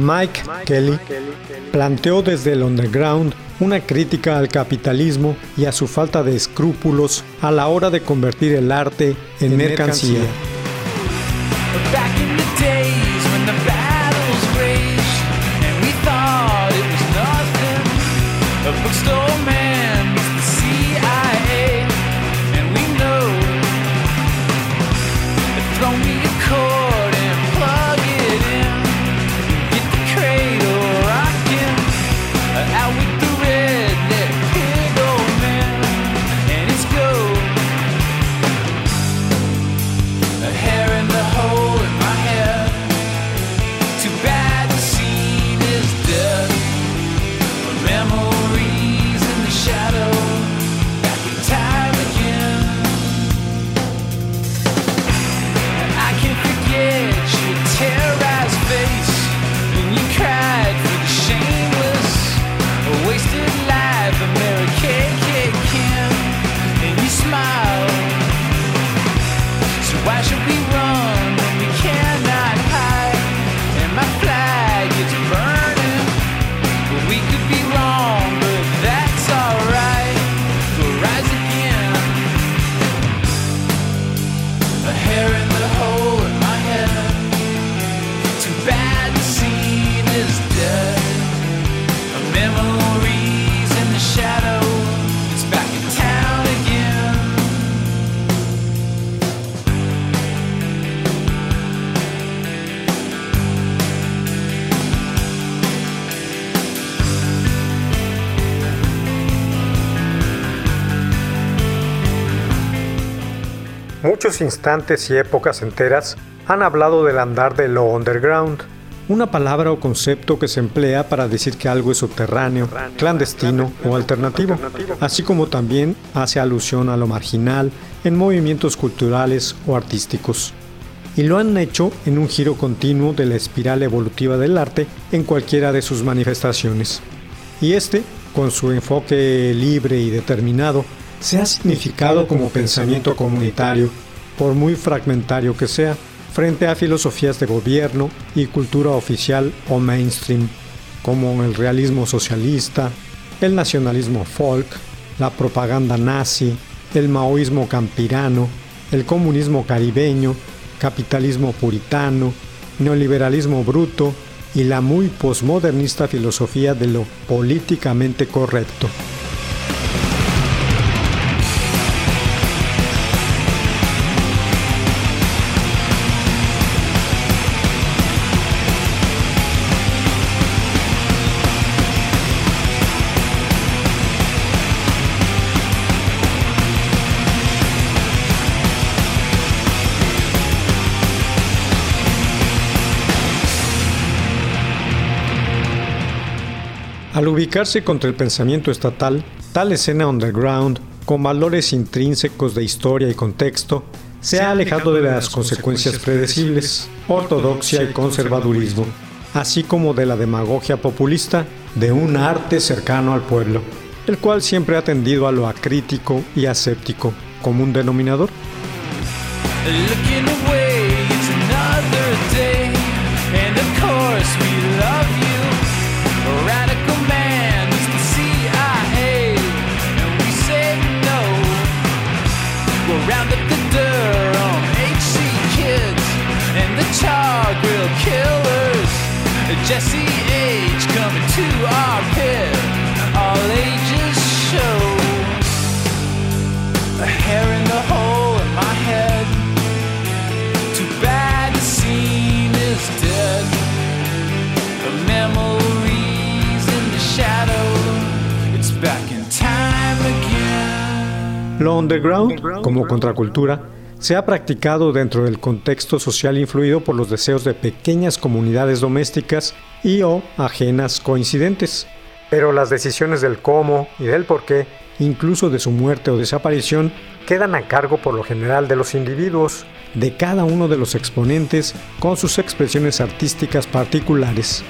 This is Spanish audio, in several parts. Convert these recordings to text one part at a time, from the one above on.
Mike Kelly planteó desde el underground una crítica al capitalismo y a su falta de escrúpulos a la hora de convertir el arte en mercancía. Muchos instantes y épocas enteras han hablado del andar de lo underground, una palabra o concepto que se emplea para decir que algo es subterráneo, clandestino o alternativo, así como también hace alusión a lo marginal en movimientos culturales o artísticos. Y lo han hecho en un giro continuo de la espiral evolutiva del arte en cualquiera de sus manifestaciones. Y este, con su enfoque libre y determinado, se ha significado como pensamiento comunitario, por muy fragmentario que sea, frente a filosofías de gobierno y cultura oficial o mainstream, como el realismo socialista, el nacionalismo folk, la propaganda nazi, el maoísmo campirano, el comunismo caribeño, capitalismo puritano, neoliberalismo bruto y la muy posmodernista filosofía de lo políticamente correcto. Ubicarse contra el pensamiento estatal, tal escena underground, con valores intrínsecos de historia y contexto, se ha alejado de las consecuencias predecibles, ortodoxia y conservadurismo, así como de la demagogia populista de un arte cercano al pueblo, el cual siempre ha tendido a lo acrítico y aséptico como un denominador. Lo underground, como contracultura, se ha practicado dentro del contexto social influido por los deseos de pequeñas comunidades domésticas y o ajenas coincidentes. Pero las decisiones del cómo y del por qué, incluso de su muerte o desaparición, quedan a cargo por lo general de los individuos, de cada uno de los exponentes con sus expresiones artísticas particulares.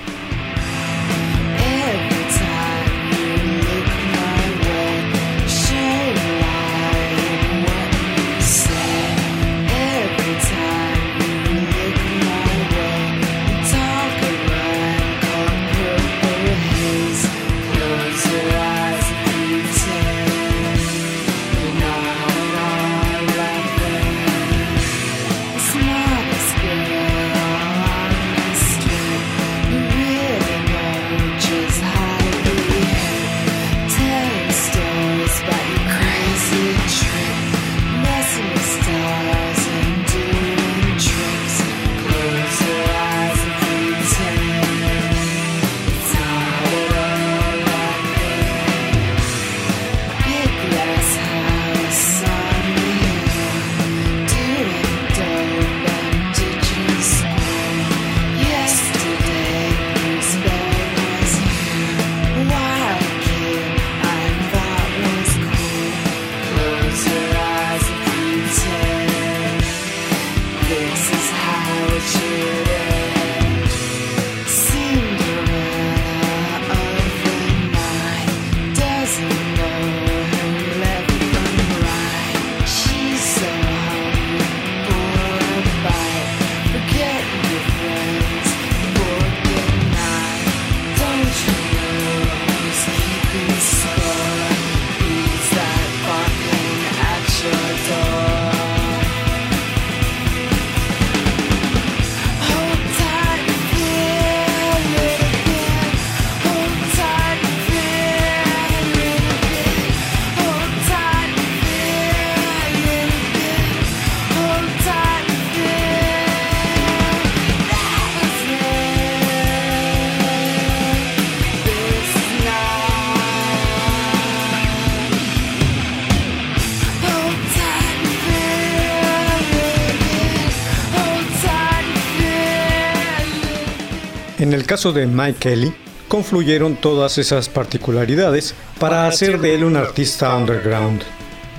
Caso de Mike Kelly, confluyeron todas esas particularidades para hacer de él un artista underground.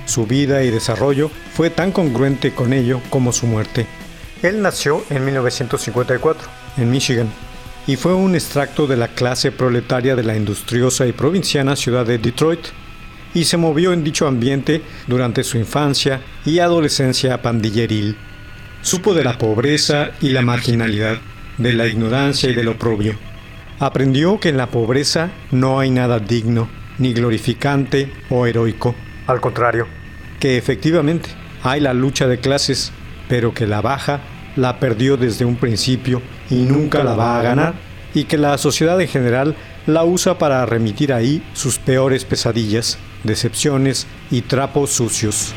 Su vida y desarrollo fue tan congruente con ello como su muerte. Él nació en 1954, en Michigan, y fue un extracto de la clase proletaria de la industriosa y provinciana ciudad de Detroit, y se movió en dicho ambiente durante su infancia y adolescencia pandilleril. Supo de la pobreza y la marginalidad, de la ignorancia y del oprobio. Aprendió que en la pobreza no hay nada digno, ni glorificante o heroico. Al contrario, que efectivamente hay la lucha de clases, pero que la baja la perdió desde un principio y nunca la va a ganar, y que la sociedad en general la usa para remitir ahí sus peores pesadillas, decepciones y trapos sucios.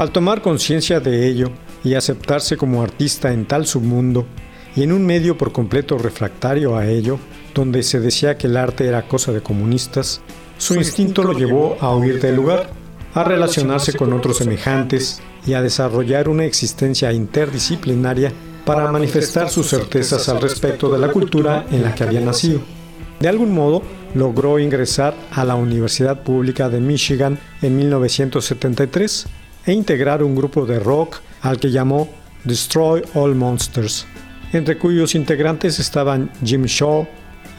Al tomar conciencia de ello y aceptarse como artista en tal submundo, y en un medio por completo refractario a ello, donde se decía que el arte era cosa de comunistas, su instinto lo llevó a huir del lugar, a relacionarse con otros semejantes y a desarrollar una existencia interdisciplinaria para manifestar sus certezas al respecto de la cultura en la que había nacido. De algún modo, logró ingresar a la Universidad Pública de Michigan en 1973 e integrar un grupo de rock al que llamó Destroy All Monsters, entre cuyos integrantes estaban Jim Shaw,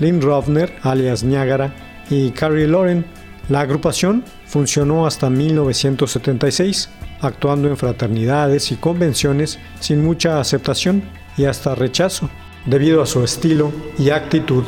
Lynn Rovner, alias Niagara, y Carrie Lauren. La agrupación funcionó hasta 1976, actuando en fraternidades y convenciones sin mucha aceptación y hasta rechazo, debido a su estilo y actitud.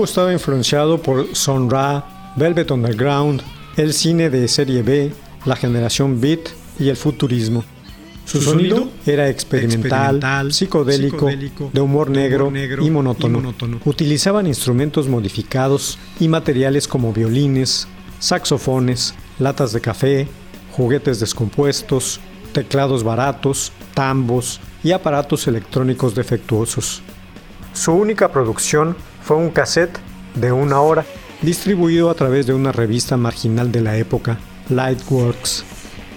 Grupo estaba influenciado por Son Ra, Velvet Underground, el cine de serie B, la generación beat y el futurismo. Su sonido era experimental, psicodélico, de humor negro y monótono. Utilizaban instrumentos modificados y materiales como violines, saxofones, latas de café, juguetes descompuestos, teclados baratos, tambos y aparatos electrónicos defectuosos. Su única producción fue un cassette de una hora, distribuido a través de una revista marginal de la época, Lightworks.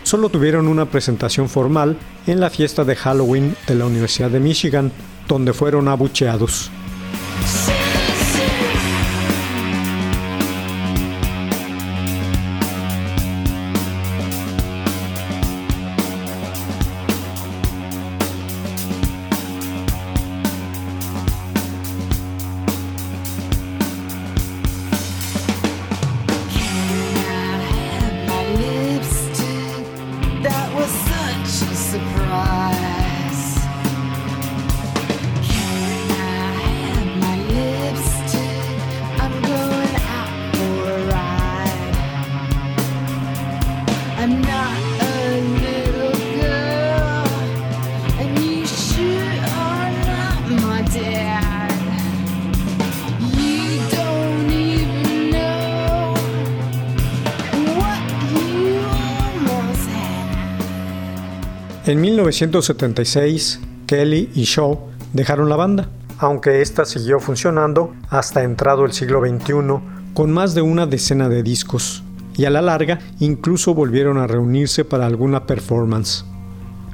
Solo tuvieron una presentación formal en la fiesta de Halloween de la Universidad de Michigan, donde fueron abucheados. En 1976, Kelly y Shaw dejaron la banda, aunque esta siguió funcionando hasta entrado el siglo XXI con más de una decena de discos, y a la larga incluso volvieron a reunirse para alguna performance.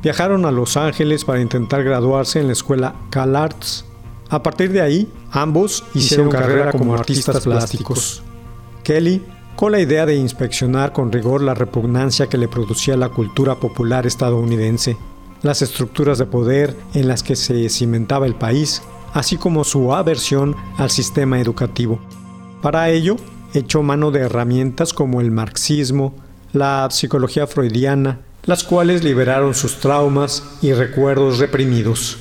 Viajaron a Los Ángeles para intentar graduarse en la escuela Cal Arts. A partir de ahí, ambos hicieron carrera como artistas plásticos. Kelly con la idea de inspeccionar con rigor la repugnancia que le producía la cultura popular estadounidense, las estructuras de poder en las que se cimentaba el país, así como su aversión al sistema educativo. Para ello, echó mano de herramientas como el marxismo, la psicología freudiana, las cuales liberaron sus traumas y recuerdos reprimidos.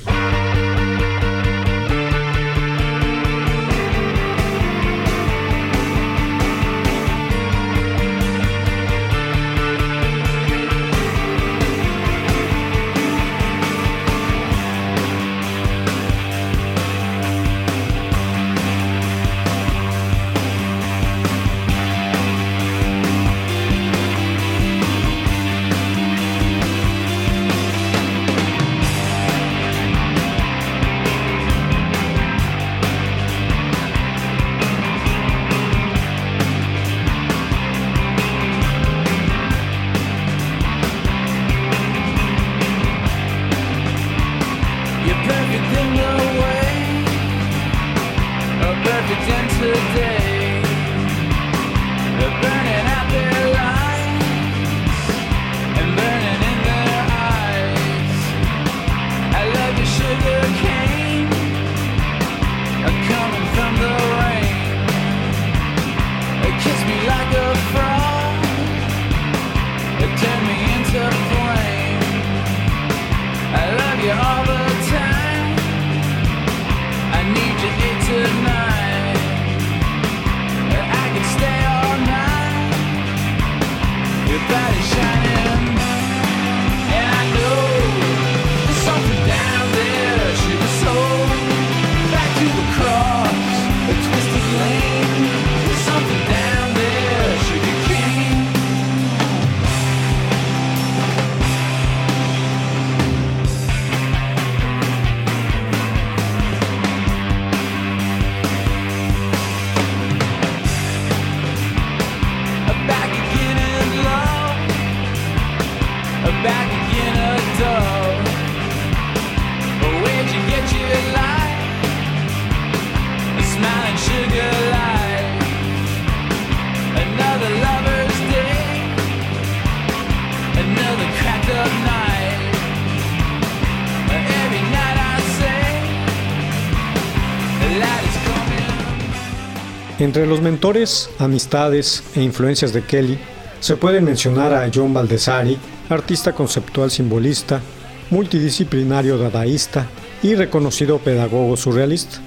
Entre los mentores, amistades e influencias de Kelly, se puede mencionar a John Baldessari, artista conceptual simbolista, multidisciplinario dadaísta y reconocido pedagogo surrealista,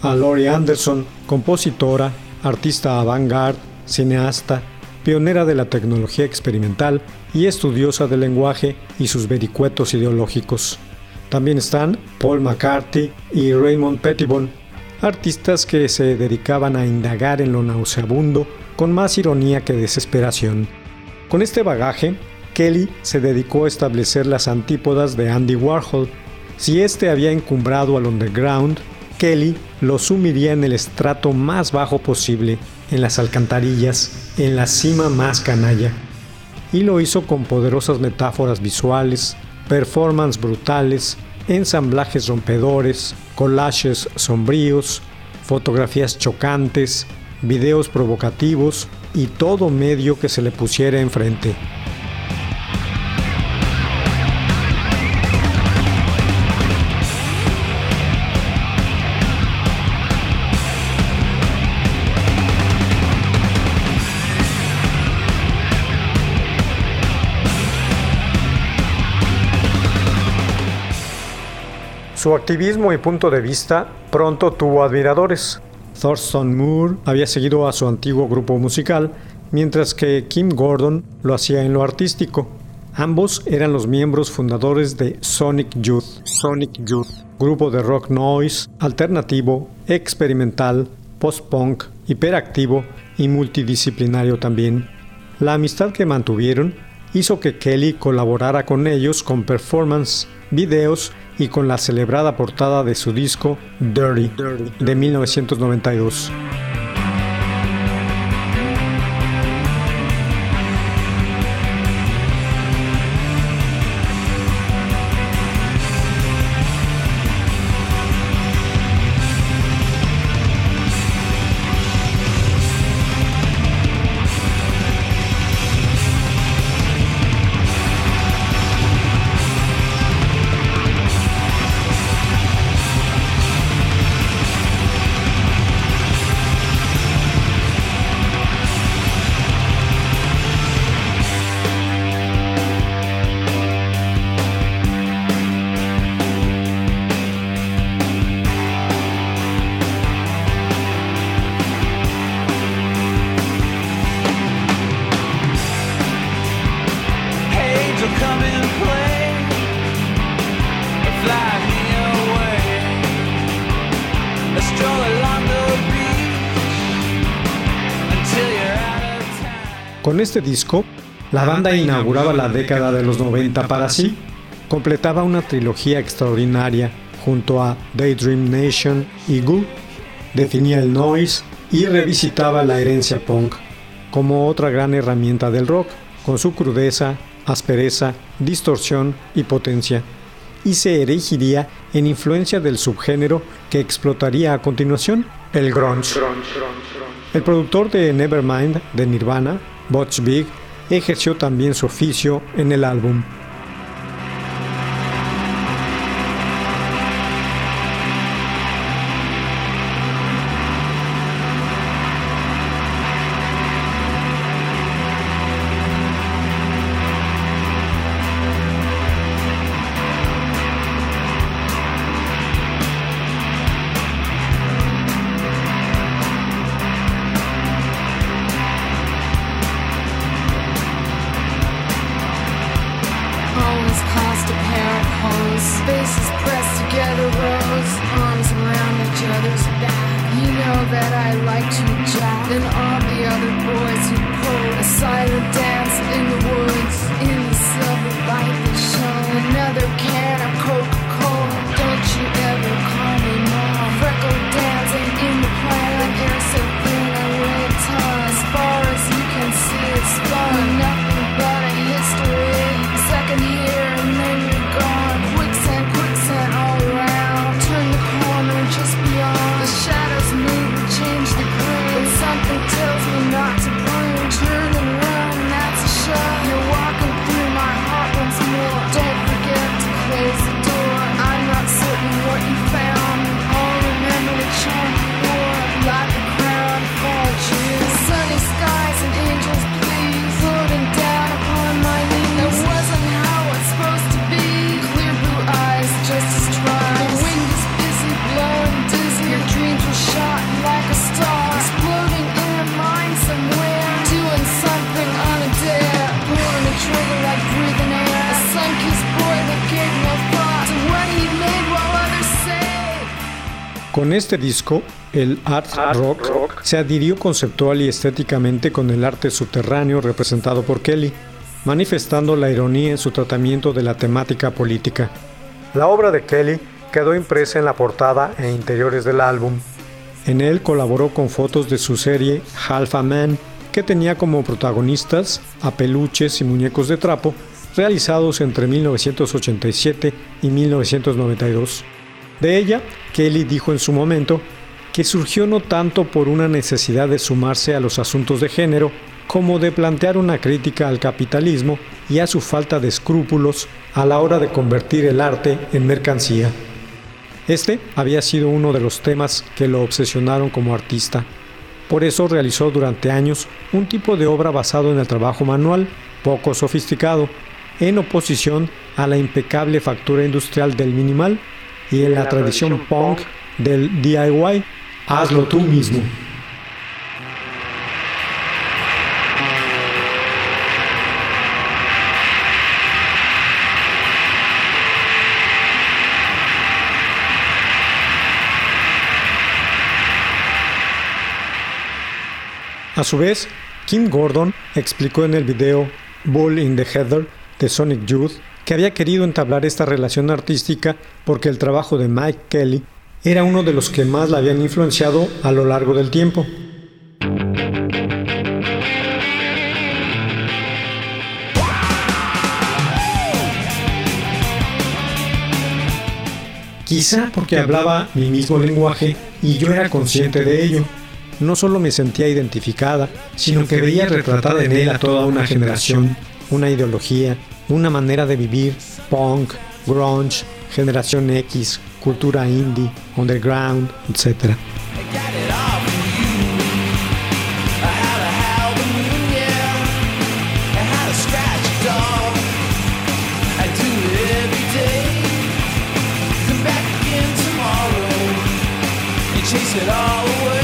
a Laurie Anderson, compositora, artista avant-garde, cineasta, pionera de la tecnología experimental y estudiosa del lenguaje y sus vericuetos ideológicos. También están Paul McCarthy y Raymond Pettibon, artistas que se dedicaban a indagar en lo nauseabundo con más ironía que desesperación. Con este bagaje, Kelly se dedicó a establecer las antípodas de Andy Warhol. Si éste había encumbrado al underground, Kelly lo sumiría en el estrato más bajo posible, en las alcantarillas, en la cima más canalla. Y lo hizo con poderosas metáforas visuales, performances brutales, ensamblajes rompedores, collages sombríos, fotografías chocantes, videos provocativos y todo medio que se le pusiera enfrente. Su activismo y punto de vista pronto tuvo admiradores. Thurston Moore había seguido a su antiguo grupo musical, mientras que Kim Gordon lo hacía en lo artístico. Ambos eran los miembros fundadores de Sonic Youth, Sonic Youth, grupo de rock noise, alternativo, experimental, post-punk, hiperactivo y multidisciplinario también. La amistad que mantuvieron hizo que Kelly colaborara con ellos con performance, videos y con la celebrada portada de su disco Dirty de 1992. Con este disco, la banda inauguraba la década de los 90 para sí, completaba una trilogía extraordinaria junto a Daydream Nation y Goo, definía el noise y revisitaba la herencia punk como otra gran herramienta del rock, con su crudeza, aspereza, distorsión y potencia, y se erigiría en influencia del subgénero que explotaría a continuación, el grunge. El productor de Nevermind de Nirvana, Butch Vig, ejerció también su oficio en el álbum. Este disco, el art, rock, se adhirió conceptual y estéticamente con el arte subterráneo representado por Kelly, manifestando la ironía en su tratamiento de la temática política. La obra de Kelly quedó impresa en la portada e interiores del álbum. En él colaboró con fotos de su serie Half a Man, que tenía como protagonistas a peluches y muñecos de trapo, realizados entre 1987 y 1992. De ella, Kelly dijo en su momento que surgió no tanto por una necesidad de sumarse a los asuntos de género, como de plantear una crítica al capitalismo y a su falta de escrúpulos a la hora de convertir el arte en mercancía. Este había sido uno de los temas que lo obsesionaron como artista. Por eso realizó durante años un tipo de obra basado en el trabajo manual, poco sofisticado, en oposición a la impecable factura industrial del minimal y en la tradición punk del DIY, hazlo tú mismo. A su vez, Kim Gordon explicó en el video Bull in the Heather de Sonic Youth, que había querido entablar esta relación artística porque el trabajo de Mike Kelly era uno de los que más la habían influenciado a lo largo del tiempo. Quizá porque hablaba mi mismo lenguaje y yo era consciente de ello. No solo me sentía identificada, sino que veía retratada en él a toda una generación, una ideología, una manera de vivir, punk, grunge, generación X, cultura indie, underground, etc. it all.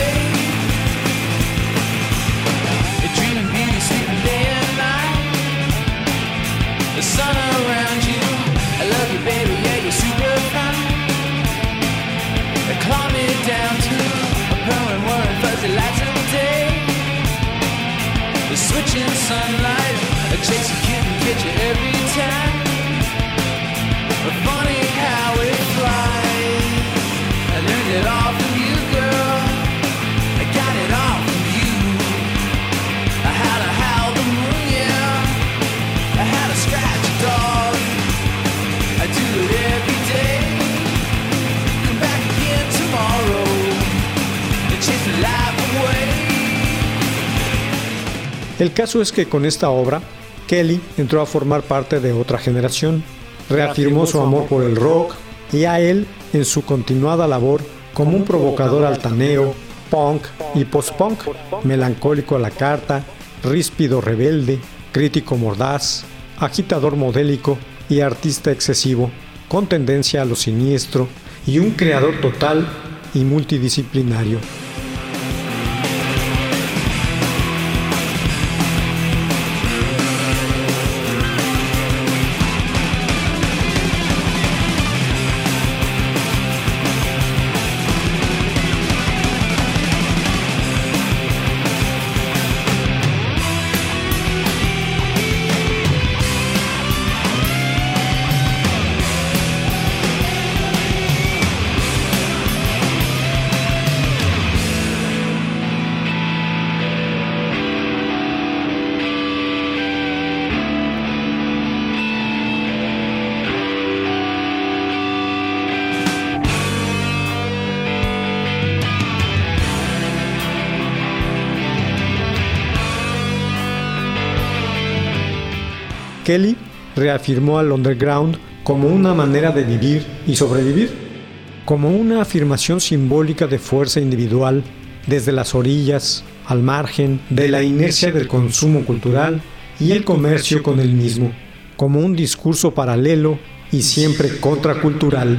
El caso es que con esta obra, Kelly entró a formar parte de otra generación, reafirmó su amor por el rock y a él en su continuada labor como un provocador altanero, punk y post-punk, melancólico a la carta, ríspido rebelde, crítico mordaz, agitador modélico y artista excesivo, con tendencia a lo siniestro y un creador total y multidisciplinario. Kelly reafirmó al underground como una manera de vivir y sobrevivir, como una afirmación simbólica de fuerza individual desde las orillas, al margen de la inercia del consumo cultural y el comercio con el mismo, como un discurso paralelo y siempre contracultural.